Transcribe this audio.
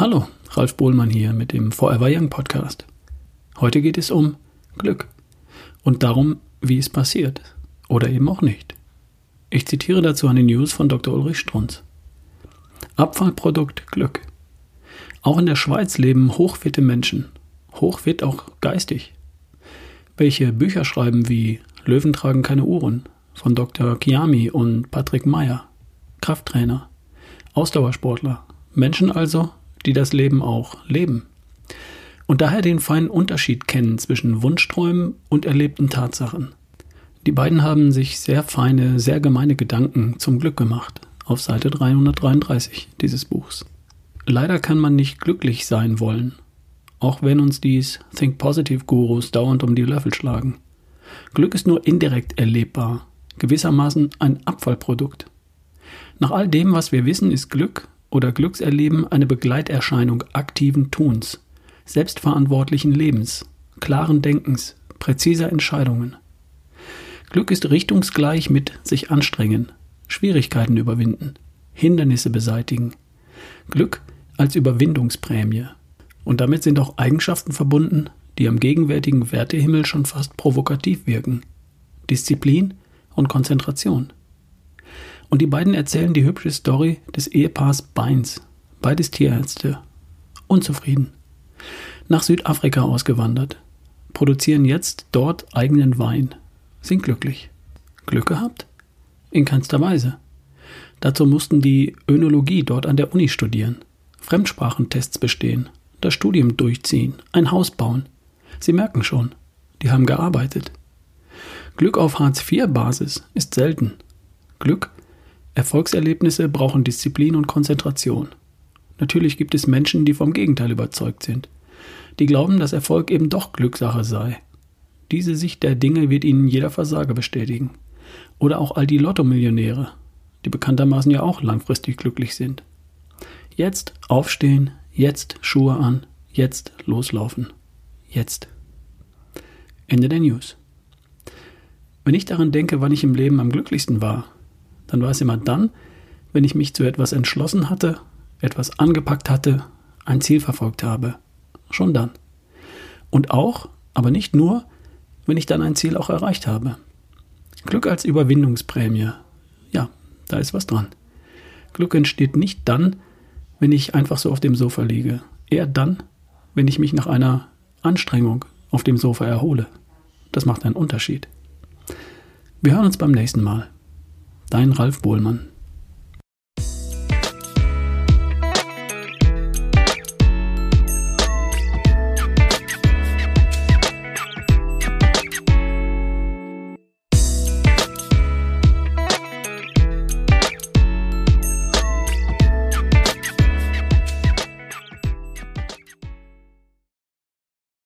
Hallo, Ralf Bohlmann hier mit dem Forever Young Podcast. Heute geht es um Glück und darum, wie es passiert oder eben auch nicht. Ich zitiere dazu eine News von Dr. Ulrich Strunz. Abfallprodukt Glück. Auch in der Schweiz leben hochfitte Menschen, hochfit auch geistig, welche Bücher schreiben wie Löwen tragen keine Uhren von Dr. Kiami und Patrick Meyer, Krafttrainer, Ausdauersportler, Menschen also, die das Leben auch leben. Und daher den feinen Unterschied kennen zwischen Wunschträumen und erlebten Tatsachen. Die beiden haben sich sehr feine, sehr gemeine Gedanken zum Glück gemacht, auf Seite 333 dieses Buchs. Leider kann man nicht glücklich sein wollen, auch wenn uns dies Think Positive Gurus dauernd um die Löffel schlagen. Glück ist nur indirekt erlebbar, gewissermaßen ein Abfallprodukt. Nach all dem, was wir wissen, ist Glück oder Glückserleben eine Begleiterscheinung aktiven Tuns, selbstverantwortlichen Lebens, klaren Denkens, präziser Entscheidungen. Glück ist richtungsgleich mit sich anstrengen, Schwierigkeiten überwinden, Hindernisse beseitigen. Glück als Überwindungsprämie. Und damit sind auch Eigenschaften verbunden, die am gegenwärtigen Wertehimmel schon fast provokativ wirken. Disziplin und Konzentration. Und die beiden erzählen die hübsche Story des Ehepaars Beins, beides Tierärzte, unzufrieden, nach Südafrika ausgewandert, produzieren jetzt dort eigenen Wein, sind glücklich. Glück gehabt? In keinster Weise. Dazu mussten die Önologie dort an der Uni studieren, Fremdsprachentests bestehen, das Studium durchziehen, ein Haus bauen. Sie merken schon, die haben gearbeitet. Glück auf Hartz-IV-Basis ist selten. Glück Erfolgserlebnisse brauchen Disziplin und Konzentration. Natürlich gibt es Menschen, die vom Gegenteil überzeugt sind. Die glauben, dass Erfolg eben doch Glückssache sei. Diese Sicht der Dinge wird ihnen jeder Versager bestätigen. Oder auch all die Lotto-Millionäre, die bekanntermaßen ja auch langfristig glücklich sind. Jetzt aufstehen, jetzt Schuhe an, jetzt loslaufen. Jetzt. Ende der News. Wenn ich daran denke, wann ich im Leben am glücklichsten war, dann war es immer dann, wenn ich mich zu etwas entschlossen hatte, etwas angepackt hatte, ein Ziel verfolgt habe. Schon dann. Und auch, aber nicht nur, wenn ich dann ein Ziel auch erreicht habe. Glück als Überwindungsprämie. Ja, da ist was dran. Glück entsteht nicht dann, wenn ich einfach so auf dem Sofa liege. Eher dann, wenn ich mich nach einer Anstrengung auf dem Sofa erhole. Das macht einen Unterschied. Wir hören uns beim nächsten Mal. Dein Ralf Bohlmann.